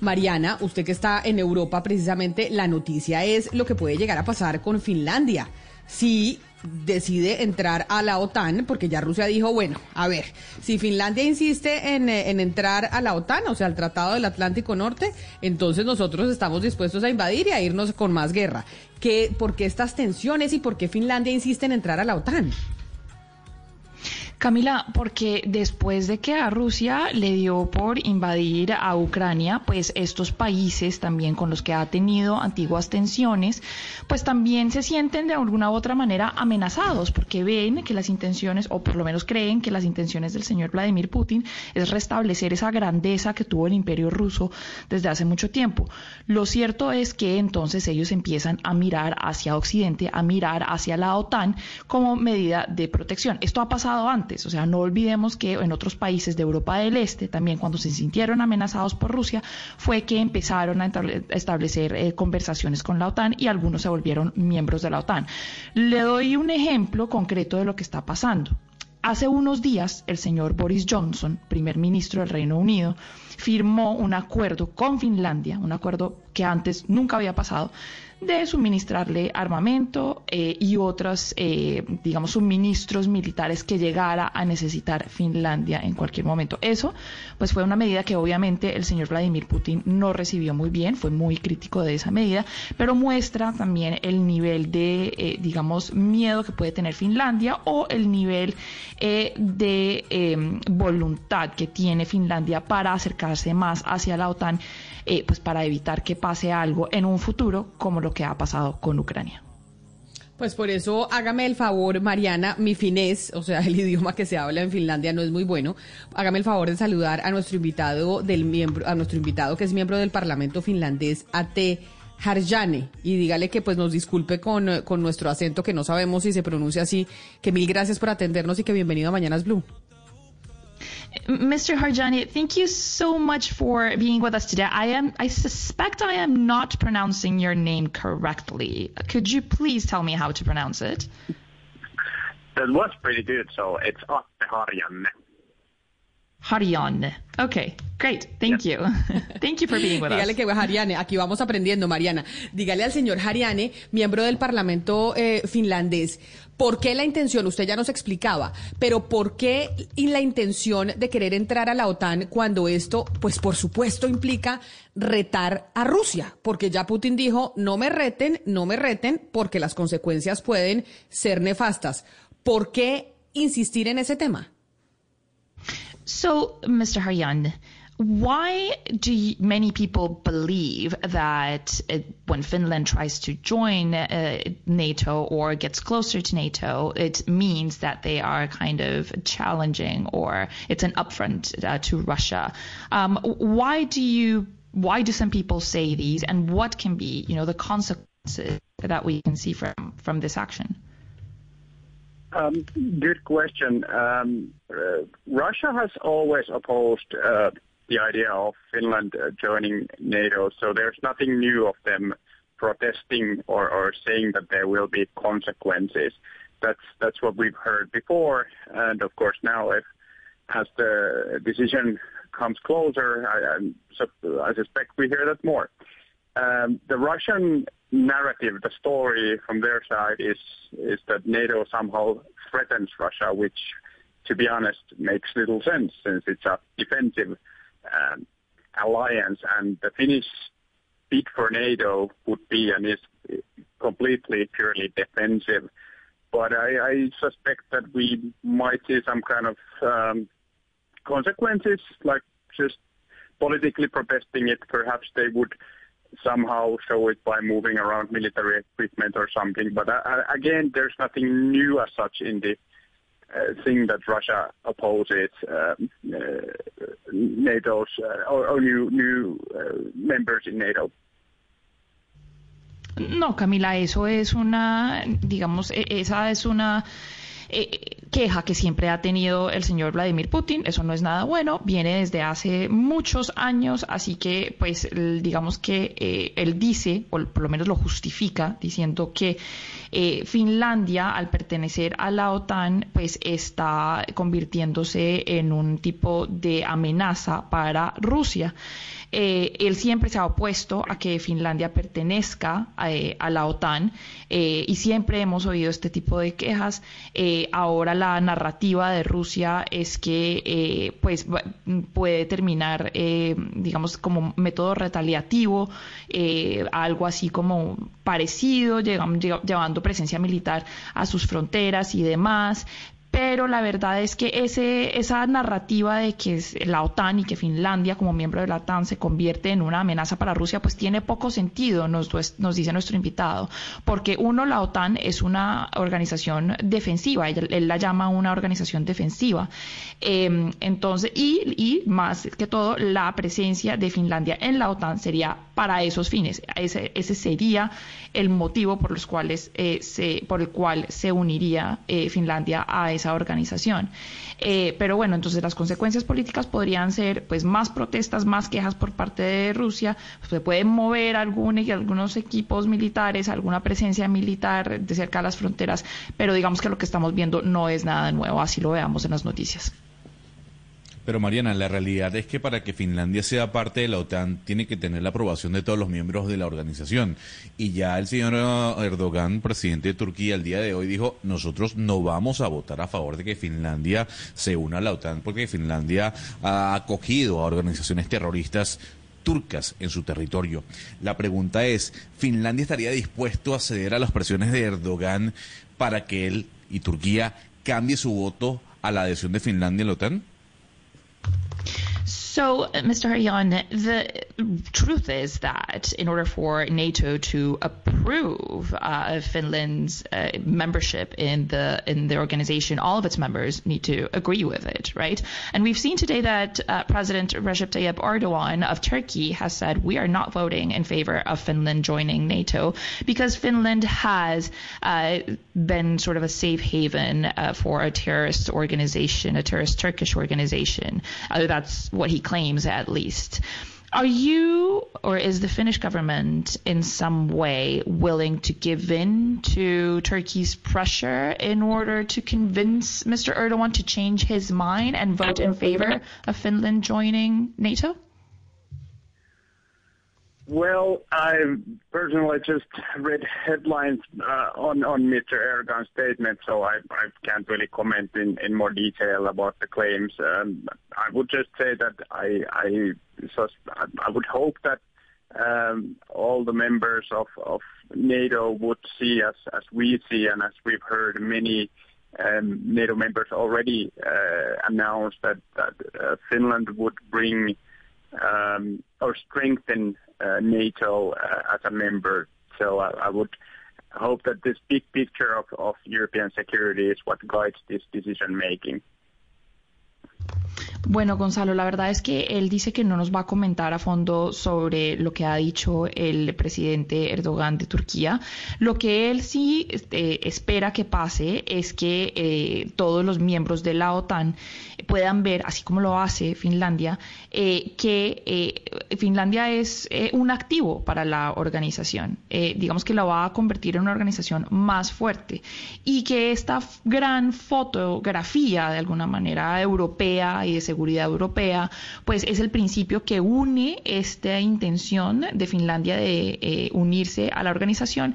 Mariana, usted que está en Europa precisamente, la noticia es lo que puede llegar a pasar con Finlandia. Si decide entrar a la OTAN, porque ya Rusia dijo, bueno, a ver, si Finlandia insiste en, eh, en, entrar a la OTAN, o sea, al Tratado del Atlántico Norte, entonces nosotros estamos dispuestos a invadir y a irnos con más guerra. ¿Qué, ¿Por qué estas tensiones y por qué Finlandia insiste en entrar a la OTAN? Camila, porque después de que a Rusia le dio por invadir a Ucrania, pues estos países también con los que ha tenido antiguas tensiones, pues también se sienten de alguna u otra manera amenazados, porque ven que las intenciones, o por lo menos creen que las intenciones del señor Vladimir Putin es restablecer esa grandeza que tuvo el imperio ruso desde hace mucho tiempo. Lo cierto es que entonces ellos empiezan a mirar hacia Occidente, a mirar hacia la OTAN como medida de protección. Esto ha pasado antes. O sea, no olvidemos que en otros países de Europa del Este, también cuando se sintieron amenazados por Rusia, fue que empezaron a establecer eh, conversaciones con la OTAN y algunos se volvieron miembros de la OTAN. Le doy un ejemplo concreto de lo que está pasando. Hace unos días, el señor Boris Johnson, primer ministro del Reino Unido, firmó un acuerdo con Finlandia, un acuerdo que antes nunca había pasado, de suministrarle armamento eh, y otros, eh, digamos, suministros militares que llegara a necesitar Finlandia en cualquier momento. Eso, pues fue una medida que obviamente el señor Vladimir Putin no recibió muy bien, fue muy crítico de esa medida, pero muestra también el nivel de, eh, digamos, miedo que puede tener Finlandia o el nivel de em, voluntad que tiene Finlandia para acercarse más hacia la OTAN, pues para evitar que pase algo en un futuro como lo que ha pasado con Ucrania. Pues por eso hágame el favor, Mariana, mi finés, o sea, el idioma que se habla en Finlandia no es muy bueno. Hágame el favor de saludar a nuestro invitado del miembro, a nuestro invitado que es miembro del Parlamento finlandés, Ate Harjane, y dígale que pues nos disculpe con, con nuestro acento que no sabemos si se pronuncia así, que mil gracias por atendernos y que bienvenido a Mañanas Blue. Mr. Harjani, thank you so much for being with us today. I am, I suspect I am not pronouncing your name correctly. Could you please tell me how to pronounce it? That was pretty good. So it's Atte Harjanne. Harjanne. Okay, great. Thank you. Thank you for being with Dígale que Hariane, aquí vamos aprendiendo, Mariana. Dígale al señor Hariane, miembro del Parlamento eh, finlandés, ¿por qué la intención? Usted ya nos explicaba, pero ¿por qué la intención de querer entrar a la OTAN cuando esto, pues por supuesto, implica retar a Rusia? Porque ya Putin dijo, no me reten, no me reten, porque las consecuencias pueden ser nefastas. ¿Por qué insistir en ese tema? So, Mr. Haryan, why do you, many people believe that it, when Finland tries to join uh, NATO or gets closer to NATO, it means that they are kind of challenging or it's an upfront uh, to Russia? Um, why do you? Why do some people say these, and what can be, you know, the consequences that we can see from from this action? Um, good question. Um, uh, Russia has always opposed uh, the idea of Finland uh, joining NATO, so there's nothing new of them protesting or, or saying that there will be consequences. That's that's what we've heard before, and of course now, if as the decision comes closer, I, I, I suspect we hear that more. Um, the Russian narrative, the story from their side is is that NATO somehow threatens Russia, which, to be honest, makes little sense since it's a defensive um, alliance, and the Finnish bid for NATO would be and is completely purely defensive. But I, I suspect that we might see some kind of um, consequences, like just politically protesting it. Perhaps they would somehow show it by moving around military equipment or something. But uh, again, there's nothing new as such in the uh, thing that Russia opposes um, uh, NATO's uh, or, or, new, new uh, members in NATO. No, Camila, eso es una, digamos, esa es una eh, queja que siempre ha tenido el señor Vladimir Putin. Eso no es nada bueno, viene desde hace muchos años, así que pues digamos que eh, él dice, o por lo menos lo justifica, diciendo que eh, Finlandia, al pertenecer a la OTAN, pues está convirtiéndose en un tipo de amenaza para Rusia. Él siempre se ha opuesto a que Finlandia pertenezca a, la OTAN y siempre hemos oído este tipo de quejas. Ahora la narrativa de Rusia es que pues puede terminar, digamos, como método retaliativo, algo así como parecido, llevando presencia militar a sus fronteras y demás pero la verdad es que ese, esa narrativa de que la OTAN y que Finlandia como miembro de la OTAN se convierte en una amenaza para Rusia, pues tiene poco sentido, nos, nos dice nuestro invitado, porque uno, la OTAN es una organización defensiva, él, la llama una organización defensiva, em, entonces, y, y más que todo, la presencia de Finlandia en la OTAN sería para esos fines, ese, ese sería el motivo por los cuales eh, se, por el cual se uniría eh, Finlandia a esa organización. Eh, pero bueno, entonces las consecuencias políticas podrían ser pues más protestas, más quejas por parte de Rusia, se pueden mover algunos equipos militares, alguna presencia militar de cerca de las fronteras, pero digamos que lo que estamos viendo no es nada nuevo, así lo veamos en las noticias. Pero Mariana, la realidad es que para que Finlandia sea parte de la OTAN tiene que tener la aprobación de todos los miembros de la organización. Y ya el señor Erdogan, presidente de Turquía, el día de hoy dijo, nosotros no vamos a votar a favor de que Finlandia se una a la OTAN porque Finlandia ha acogido a organizaciones terroristas turcas en su territorio. La pregunta es, ¿Finlandia estaría dispuesto a ceder a las presiones de Erdogan para que él y Turquía cambie su voto a la adhesión de Finlandia a la OTAN? So, uh, Mr. Haryan, the truth is that in order for NATO to approve uh, Finland's uh, membership in the in the organization, all of its members need to agree with it, right? And we've seen today that uh, President Recep Tayyip Erdogan of Turkey has said we are not voting in favor of Finland joining NATO because Finland has uh, been sort of a safe haven uh, for a terrorist organization, a terrorist Turkish organization. that's what he claims at least. Are you or is the Finnish government in some way willing to give in to Turkey's pressure in order to convince Mr. Erdogan to change his mind and vote in favor of Finland joining NATO? Well, I personally just read headlines uh, on on Mr. Erdogan's statement, so I, I can't really comment in, in more detail about the claims. Um, I would just say that I I, just, I would hope that um, all the members of, of NATO would see as as we see and as we've heard many um, NATO members already uh, announced that that uh, Finland would bring um, or strengthen NATO uh, as a member. So I, I, would hope that this big picture of, of European security is what guides this decision making. Bueno, Gonzalo, la verdad es que él dice que no nos va a comentar a fondo sobre lo que ha dicho el presidente Erdogan de Turquía. Lo que él sí este, espera que pase es que eh, todos los miembros de la OTAN puedan ver, así como lo hace Finlandia, eh, que eh, Finlandia es un activo para la organización. digamos que la va a convertir en una organización más fuerte y que esta gran fotografía, de alguna manera, europea y de seguridad europea, pues es el principio que une esta intención de Finlandia de eh, unirse a la organización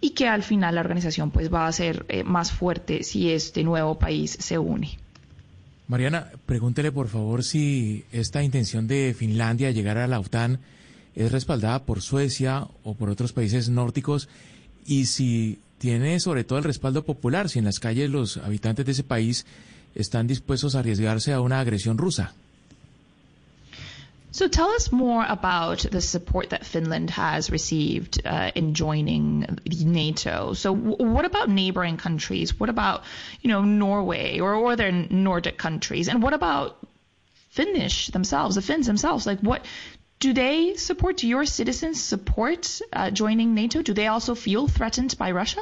y que al final la organización pues va a ser eh, más fuerte si este nuevo país se une. Mariana, pregúntele por favor si esta intención de Finlandia de llegar a la OTAN es respaldada por Suecia o por otros países nórdicos y si tiene sobre todo el respaldo popular, si en las calles los habitantes de ese país están dispuestos a arriesgarse a una agresión rusa. So tell us more about the support that Finland has received uh, in joining NATO. So what about neighboring countries? What about, you know, Norway or, or other Nordic countries? And what about Finnish themselves, the Finns themselves? Like what do they support? Do your citizens support uh, joining NATO? Do they also feel threatened by Russia?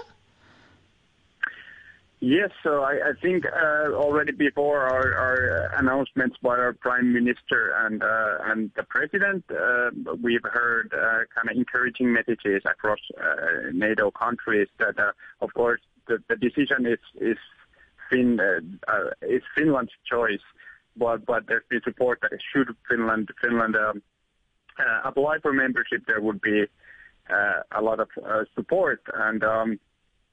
Yes, so I, I think uh, already before our, our, announcements by our prime minister and uh, and the president, uh, we've heard uh, kind of encouraging messages across uh, NATO countries that, uh, of course, the, the decision is is fin is Finland's choice, but but there's been support that should Finland Finland um, apply for membership, there would be a lot of support and. Um,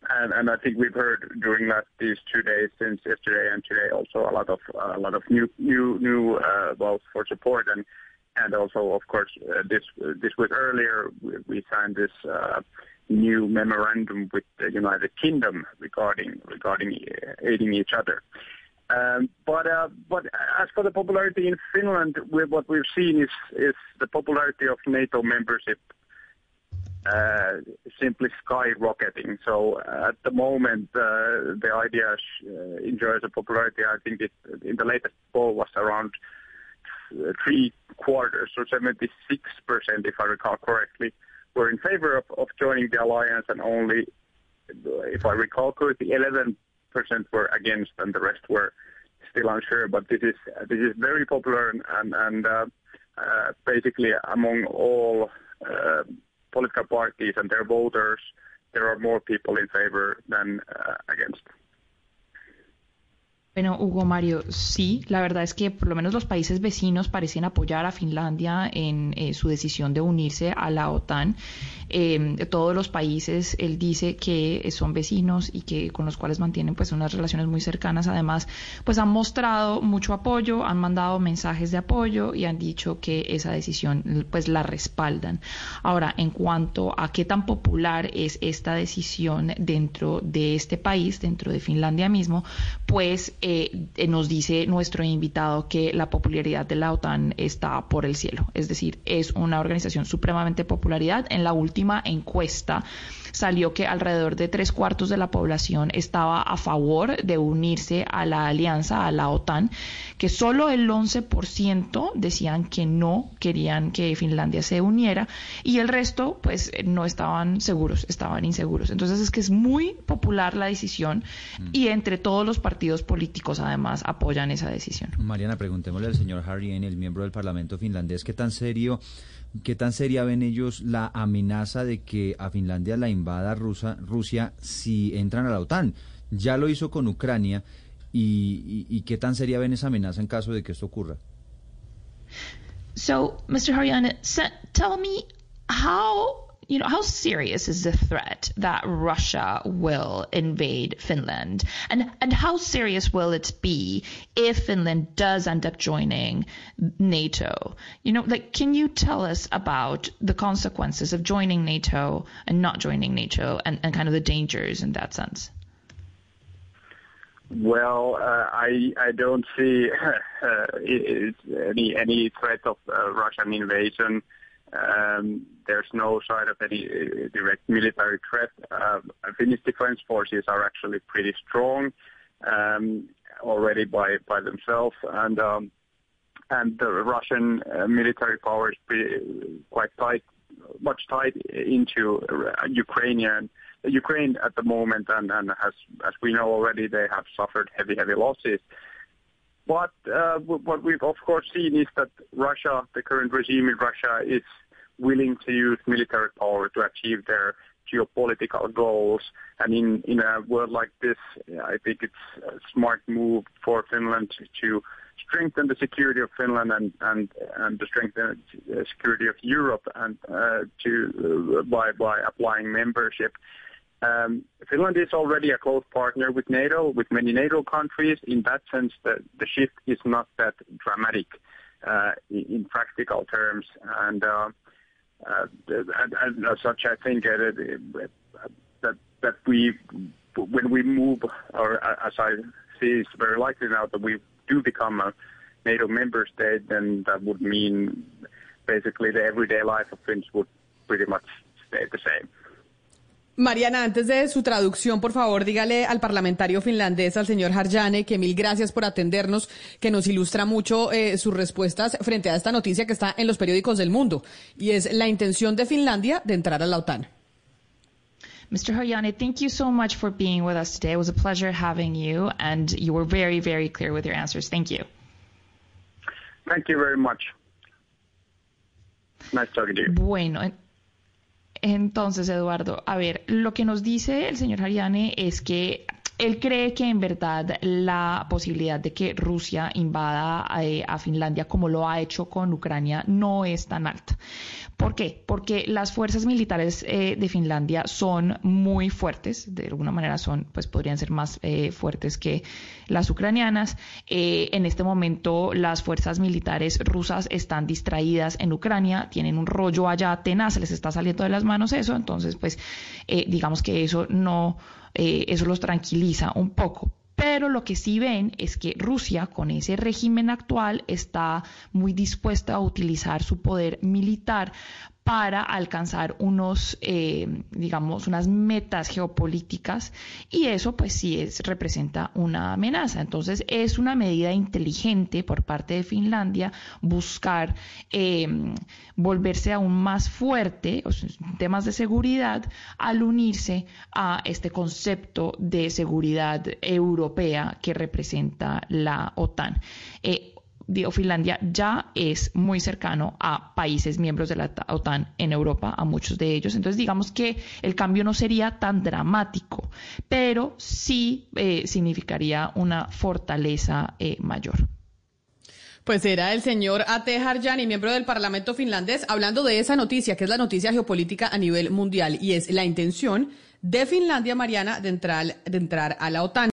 and, and I think we've heard during these two days since yesterday and today also a lot of a lot of new new new uh, votes for support and and also of course uh, this this was earlier we, signed this uh, new memorandum with the United Kingdom regarding regarding uh, aiding each other. Um, but uh, but as for the popularity in Finland, what we've seen is is the popularity of NATO membership uh, simply skyrocketing. So uh, at the moment, uh, the idea enjoys a popularity. I think it, in the latest poll was around three quarters, or 76%, if I recall correctly, were in favor of, of joining the alliance, and only, if I recall correctly, 11% were against, and the rest were still unsure. But this is this is very popular, and and, uh, uh, basically among all uh, political parties and their voters, there are more people in favor than uh, against. Bueno, Hugo Mario, sí, la verdad es que por lo menos los países vecinos parecen apoyar a Finlandia en eh, su decisión de unirse a la OTAN. Eh, todos los países, él dice que son vecinos y que con los cuales mantienen pues unas relaciones muy cercanas. Además, pues han mostrado mucho apoyo, han mandado mensajes de apoyo y han dicho que esa decisión pues la respaldan. Ahora, en cuanto a qué tan popular es esta decisión dentro de este país, dentro de Finlandia mismo, pues eh, nos dice nuestro invitado que la popularidad de la OTAN está por el cielo. Es decir, es una organización supremamente popularidad. En la última encuesta salió que alrededor de tres cuartos de la población estaba a favor de unirse a la alianza, a la OTAN, que solo el 11% decían que no querían que Finlandia se uniera y el resto pues no estaban seguros, estaban inseguros. Entonces es que es muy popular la decisión mm. y entre todos los partidos políticos además apoyan esa decisión. Mariana, preguntémosle al señor Harry, el miembro del Parlamento finlandés, qué tan serio ¿Qué tan seria ven ellos la amenaza de que a Finlandia la invada Rusa, Rusia si entran a la OTAN? Ya lo hizo con Ucrania y, y, qué tan seria ven esa amenaza en caso de que esto ocurra. So, Mr. Haryana, tell me how you know, how serious is the threat that Russia will invade Finland? And, and how serious will it be if Finland does end up joining NATO? You know, like, can you tell us about the consequences of joining NATO and not joining NATO and, and kind of the dangers in that sense? Well, uh, I I don't see uh, any any threat of uh, Russian invasion um, there's no sign of any uh, direct military threat. Uh, Finnish defense forces are actually pretty strong um, already by by themselves, and um, and the Russian uh, military power is pretty, quite tight, much tied into uh, Ukrainian Ukraine at the moment, and, and as as we know already, they have suffered heavy heavy losses. But uh, what we've of course seen is that Russia, the current regime in Russia, is willing to use military power to achieve their geopolitical goals. And in, in a world like this, I think it's a smart move for Finland to strengthen the security of Finland and and and to strengthen the security of Europe and uh, to uh, by by applying membership. Um, Finland is already a close partner with NATO, with many NATO countries. In that sense, the, the shift is not that dramatic uh, in, in, practical terms. And uh, uh, and, as such, I think uh, that that we, when we move, or as I see, it's very likely now that we do become a NATO member state, then that would mean basically the everyday life of Finns would pretty much stay the same. Mariana, antes de su traducción, por favor, dígale al parlamentario finlandés, al señor Harjane, que mil gracias por atendernos, que nos ilustra mucho eh, sus respuestas frente a esta noticia que está en los periódicos del mundo, y es la intención de Finlandia de entrar a la OTAN. Mr. Haryani, thank you so much for being with us today. It was a pleasure having you, and you were very, very clear with your answers. Thank you. Thank you very much. Nice talking to you. Bueno, entonces, Eduardo, a ver, lo que nos dice el señor Ariane es que él cree que en verdad la posibilidad de que Rusia invada eh, a Finlandia como lo ha hecho con Ucrania no es tan alta. ¿Por qué? Porque las fuerzas militares eh, de Finlandia son muy fuertes, de alguna manera son, pues podrían ser más eh, fuertes que las ucranianas. en este momento las fuerzas militares rusas están distraídas en Ucrania, tienen un rollo allá tenaz, les está saliendo de las manos eso, entonces pues digamos que eso no eh, eso los tranquiliza un poco. Pero lo que sí ven es que Rusia, con ese régimen actual, está muy dispuesta a utilizar su poder militar para alcanzar unos, eh, digamos, unas metas geopolíticas y eso pues sí es, representa una amenaza. Entonces es una medida inteligente por parte de Finlandia buscar em, volverse aún más fuerte en temas de seguridad al unirse a este concepto de seguridad europea que representa la OTAN. Eh, digo, Finlandia ya es muy cercano a países miembros de la OTAN en Europa, a muchos de ellos. Entonces, digamos que el cambio no sería tan dramático, pero sí eh, significaría una fortaleza eh, mayor. Pues era el señor Ate Harjani, miembro del Parlamento finlandés, hablando de esa noticia, que es la noticia geopolítica a nivel mundial, y es la intención de Finlandia, Mariana, de entrar, de entrar a la OTAN.